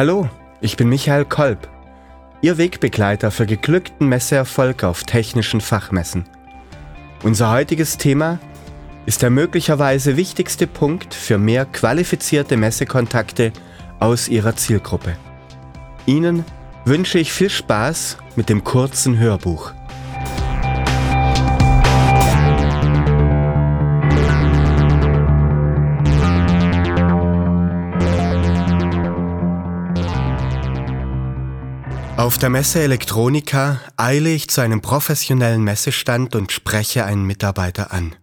Hallo, ich bin Michael Kolb, Ihr Wegbegleiter für geglückten Messeerfolg auf technischen Fachmessen. Unser heutiges Thema ist der möglicherweise wichtigste Punkt für mehr qualifizierte Messekontakte aus Ihrer Zielgruppe. Ihnen wünsche ich viel Spaß mit dem kurzen Hörbuch. Auf der Messe Elektronika eile ich zu einem professionellen Messestand und spreche einen Mitarbeiter an.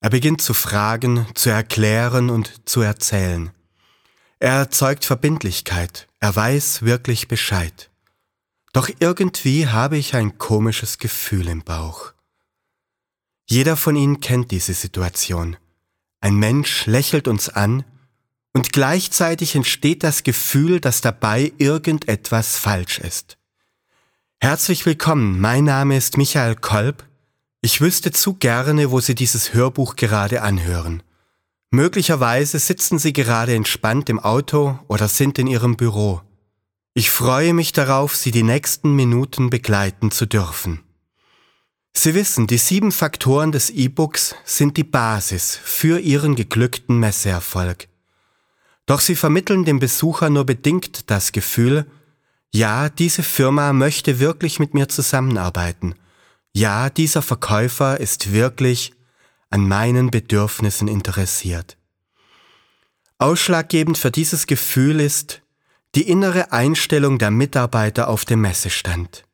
Er beginnt zu fragen, zu erklären und zu erzählen. Er erzeugt Verbindlichkeit, er weiß wirklich Bescheid. Doch irgendwie habe ich ein komisches Gefühl im Bauch. Jeder von Ihnen kennt diese Situation. Ein Mensch lächelt uns an und gleichzeitig entsteht das Gefühl, dass dabei irgendetwas falsch ist. Herzlich willkommen, mein Name ist Michael Kolb. Ich wüsste zu gerne, wo Sie dieses Hörbuch gerade anhören. Möglicherweise sitzen Sie gerade entspannt im Auto oder sind in Ihrem Büro. Ich freue mich darauf, Sie die nächsten Minuten begleiten zu dürfen. Sie wissen, die sieben Faktoren des E-Books sind die Basis für Ihren geglückten Messeerfolg. Doch sie vermitteln dem Besucher nur bedingt das Gefühl, ja, diese Firma möchte wirklich mit mir zusammenarbeiten. Ja, dieser Verkäufer ist wirklich an meinen Bedürfnissen interessiert. Ausschlaggebend für dieses Gefühl ist die innere Einstellung der Mitarbeiter auf dem Messestand.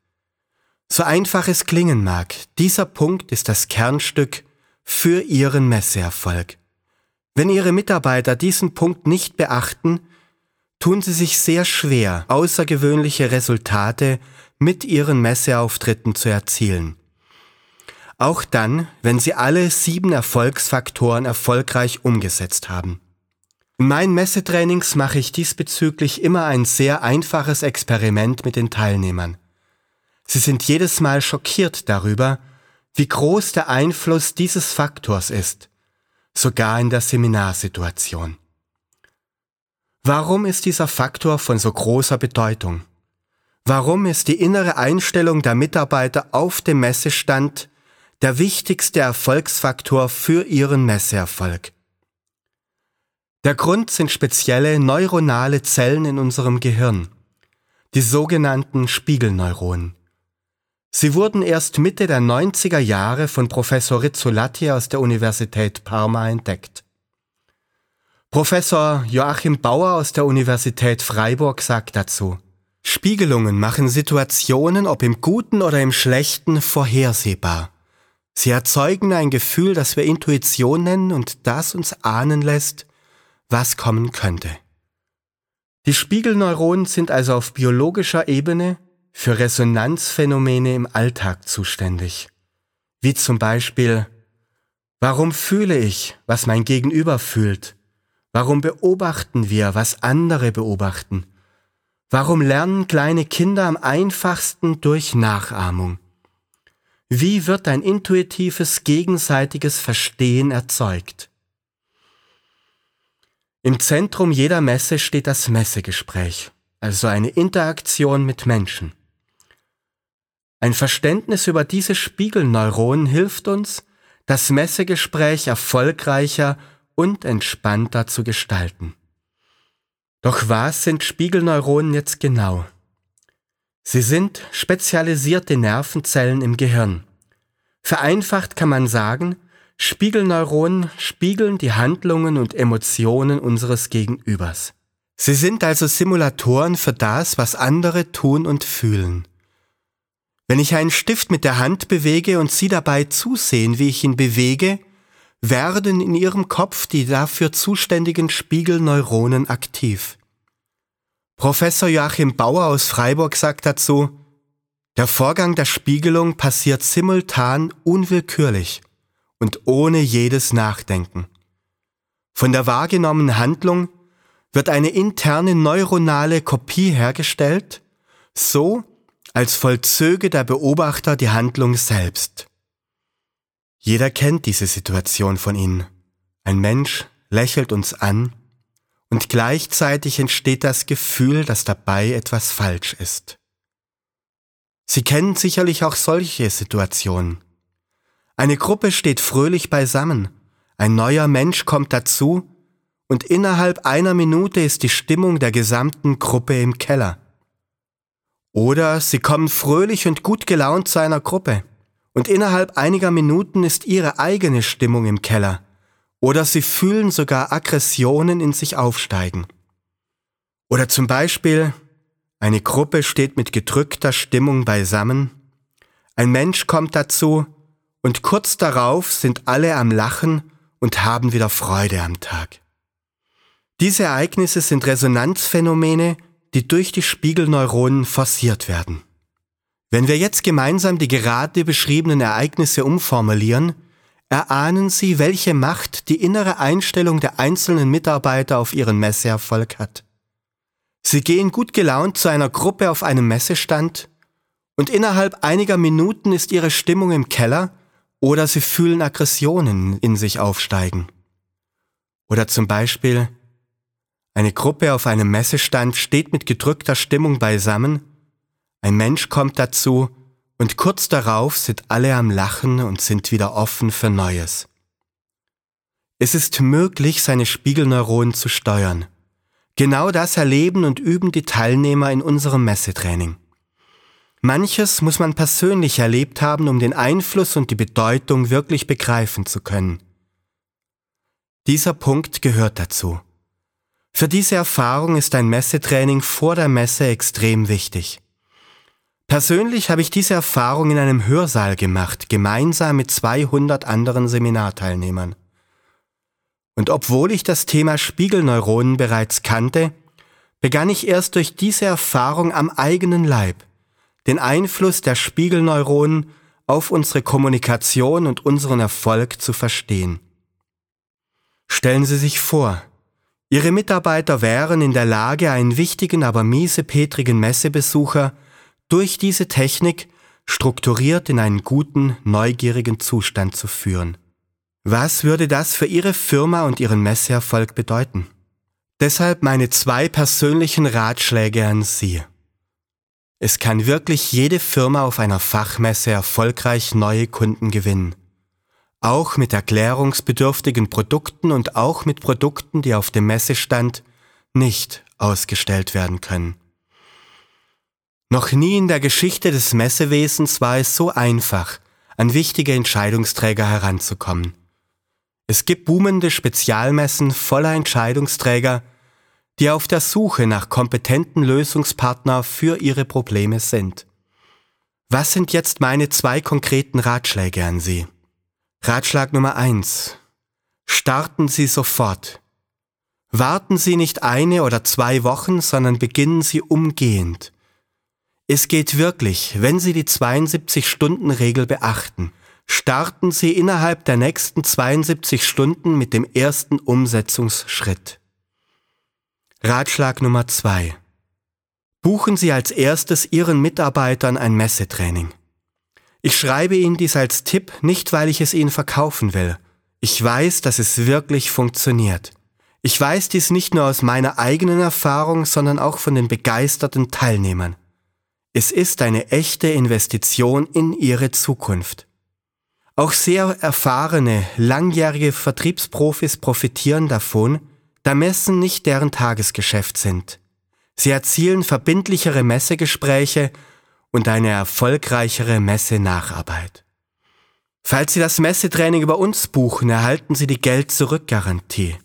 So einfach es klingen mag, dieser Punkt ist das Kernstück für Ihren Messeerfolg. Wenn Ihre Mitarbeiter diesen Punkt nicht beachten, tun sie sich sehr schwer, außergewöhnliche Resultate mit ihren Messeauftritten zu erzielen. Auch dann, wenn sie alle sieben Erfolgsfaktoren erfolgreich umgesetzt haben. In meinen Messetrainings mache ich diesbezüglich immer ein sehr einfaches Experiment mit den Teilnehmern. Sie sind jedes Mal schockiert darüber, wie groß der Einfluss dieses Faktors ist sogar in der Seminarsituation. Warum ist dieser Faktor von so großer Bedeutung? Warum ist die innere Einstellung der Mitarbeiter auf dem Messestand der wichtigste Erfolgsfaktor für ihren Messeerfolg? Der Grund sind spezielle neuronale Zellen in unserem Gehirn, die sogenannten Spiegelneuronen. Sie wurden erst Mitte der 90er Jahre von Professor Rizzolatti aus der Universität Parma entdeckt. Professor Joachim Bauer aus der Universität Freiburg sagt dazu, Spiegelungen machen Situationen, ob im Guten oder im Schlechten, vorhersehbar. Sie erzeugen ein Gefühl, das wir Intuition nennen und das uns ahnen lässt, was kommen könnte. Die Spiegelneuronen sind also auf biologischer Ebene für Resonanzphänomene im Alltag zuständig, wie zum Beispiel, warum fühle ich, was mein Gegenüber fühlt? Warum beobachten wir, was andere beobachten? Warum lernen kleine Kinder am einfachsten durch Nachahmung? Wie wird ein intuitives gegenseitiges Verstehen erzeugt? Im Zentrum jeder Messe steht das Messegespräch, also eine Interaktion mit Menschen. Ein Verständnis über diese Spiegelneuronen hilft uns, das Messegespräch erfolgreicher und entspannter zu gestalten. Doch was sind Spiegelneuronen jetzt genau? Sie sind spezialisierte Nervenzellen im Gehirn. Vereinfacht kann man sagen, Spiegelneuronen spiegeln die Handlungen und Emotionen unseres Gegenübers. Sie sind also Simulatoren für das, was andere tun und fühlen. Wenn ich einen Stift mit der Hand bewege und Sie dabei zusehen, wie ich ihn bewege, werden in Ihrem Kopf die dafür zuständigen Spiegelneuronen aktiv. Professor Joachim Bauer aus Freiburg sagt dazu, der Vorgang der Spiegelung passiert simultan unwillkürlich und ohne jedes Nachdenken. Von der wahrgenommenen Handlung wird eine interne neuronale Kopie hergestellt, so als vollzöge der Beobachter die Handlung selbst. Jeder kennt diese Situation von Ihnen. Ein Mensch lächelt uns an und gleichzeitig entsteht das Gefühl, dass dabei etwas falsch ist. Sie kennen sicherlich auch solche Situationen. Eine Gruppe steht fröhlich beisammen, ein neuer Mensch kommt dazu und innerhalb einer Minute ist die Stimmung der gesamten Gruppe im Keller. Oder sie kommen fröhlich und gut gelaunt zu einer Gruppe und innerhalb einiger Minuten ist ihre eigene Stimmung im Keller. Oder sie fühlen sogar Aggressionen in sich aufsteigen. Oder zum Beispiel, eine Gruppe steht mit gedrückter Stimmung beisammen, ein Mensch kommt dazu und kurz darauf sind alle am Lachen und haben wieder Freude am Tag. Diese Ereignisse sind Resonanzphänomene, die durch die Spiegelneuronen forciert werden. Wenn wir jetzt gemeinsam die gerade beschriebenen Ereignisse umformulieren, erahnen Sie, welche Macht die innere Einstellung der einzelnen Mitarbeiter auf ihren Messeerfolg hat. Sie gehen gut gelaunt zu einer Gruppe auf einem Messestand und innerhalb einiger Minuten ist ihre Stimmung im Keller oder sie fühlen Aggressionen in sich aufsteigen. Oder zum Beispiel, eine Gruppe auf einem Messestand steht mit gedrückter Stimmung beisammen, ein Mensch kommt dazu und kurz darauf sind alle am Lachen und sind wieder offen für Neues. Es ist möglich, seine Spiegelneuronen zu steuern. Genau das erleben und üben die Teilnehmer in unserem Messetraining. Manches muss man persönlich erlebt haben, um den Einfluss und die Bedeutung wirklich begreifen zu können. Dieser Punkt gehört dazu. Für diese Erfahrung ist ein Messetraining vor der Messe extrem wichtig. Persönlich habe ich diese Erfahrung in einem Hörsaal gemacht, gemeinsam mit 200 anderen Seminarteilnehmern. Und obwohl ich das Thema Spiegelneuronen bereits kannte, begann ich erst durch diese Erfahrung am eigenen Leib den Einfluss der Spiegelneuronen auf unsere Kommunikation und unseren Erfolg zu verstehen. Stellen Sie sich vor, Ihre Mitarbeiter wären in der Lage, einen wichtigen, aber miesepetrigen Messebesucher durch diese Technik strukturiert in einen guten, neugierigen Zustand zu führen. Was würde das für Ihre Firma und Ihren Messeerfolg bedeuten? Deshalb meine zwei persönlichen Ratschläge an Sie. Es kann wirklich jede Firma auf einer Fachmesse erfolgreich neue Kunden gewinnen. Auch mit erklärungsbedürftigen Produkten und auch mit Produkten, die auf dem Messestand nicht ausgestellt werden können. Noch nie in der Geschichte des Messewesens war es so einfach, an wichtige Entscheidungsträger heranzukommen. Es gibt boomende Spezialmessen voller Entscheidungsträger, die auf der Suche nach kompetenten Lösungspartner für ihre Probleme sind. Was sind jetzt meine zwei konkreten Ratschläge an Sie? Ratschlag Nummer eins: Starten Sie sofort. Warten Sie nicht eine oder zwei Wochen, sondern beginnen Sie umgehend. Es geht wirklich, wenn Sie die 72-Stunden-Regel beachten. Starten Sie innerhalb der nächsten 72 Stunden mit dem ersten Umsetzungsschritt. Ratschlag Nummer zwei: Buchen Sie als erstes Ihren Mitarbeitern ein Messetraining. Ich schreibe Ihnen dies als Tipp nicht, weil ich es Ihnen verkaufen will. Ich weiß, dass es wirklich funktioniert. Ich weiß dies nicht nur aus meiner eigenen Erfahrung, sondern auch von den begeisterten Teilnehmern. Es ist eine echte Investition in Ihre Zukunft. Auch sehr erfahrene, langjährige Vertriebsprofis profitieren davon, da Messen nicht deren Tagesgeschäft sind. Sie erzielen verbindlichere Messegespräche und eine erfolgreichere Messenacharbeit. Falls Sie das Messetraining über uns buchen, erhalten Sie die Geld-Zurück-Garantie.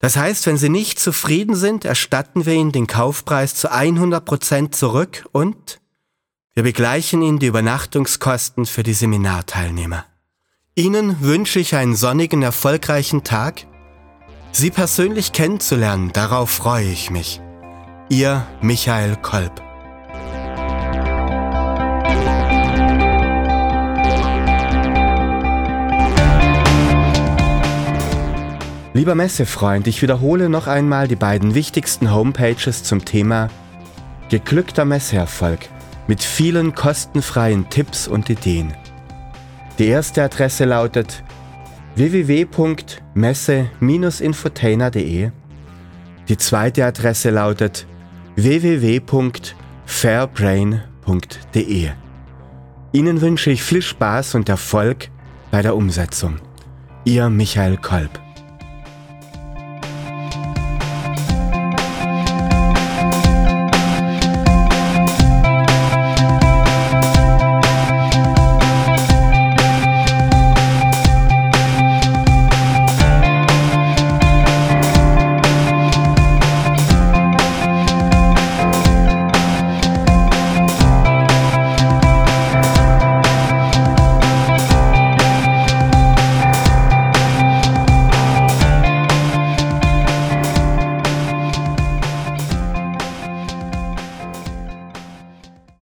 Das heißt, wenn Sie nicht zufrieden sind, erstatten wir Ihnen den Kaufpreis zu 100% zurück und wir begleichen Ihnen die Übernachtungskosten für die Seminarteilnehmer. Ihnen wünsche ich einen sonnigen, erfolgreichen Tag Sie persönlich kennenzulernen, darauf freue ich mich. Ihr Michael Kolb. Lieber Messefreund, ich wiederhole noch einmal die beiden wichtigsten Homepages zum Thema Geglückter Messeerfolg mit vielen kostenfreien Tipps und Ideen. Die erste Adresse lautet www.messe-infotainer.de. Die zweite Adresse lautet www.fairbrain.de. Ihnen wünsche ich viel Spaß und Erfolg bei der Umsetzung. Ihr Michael Kolb.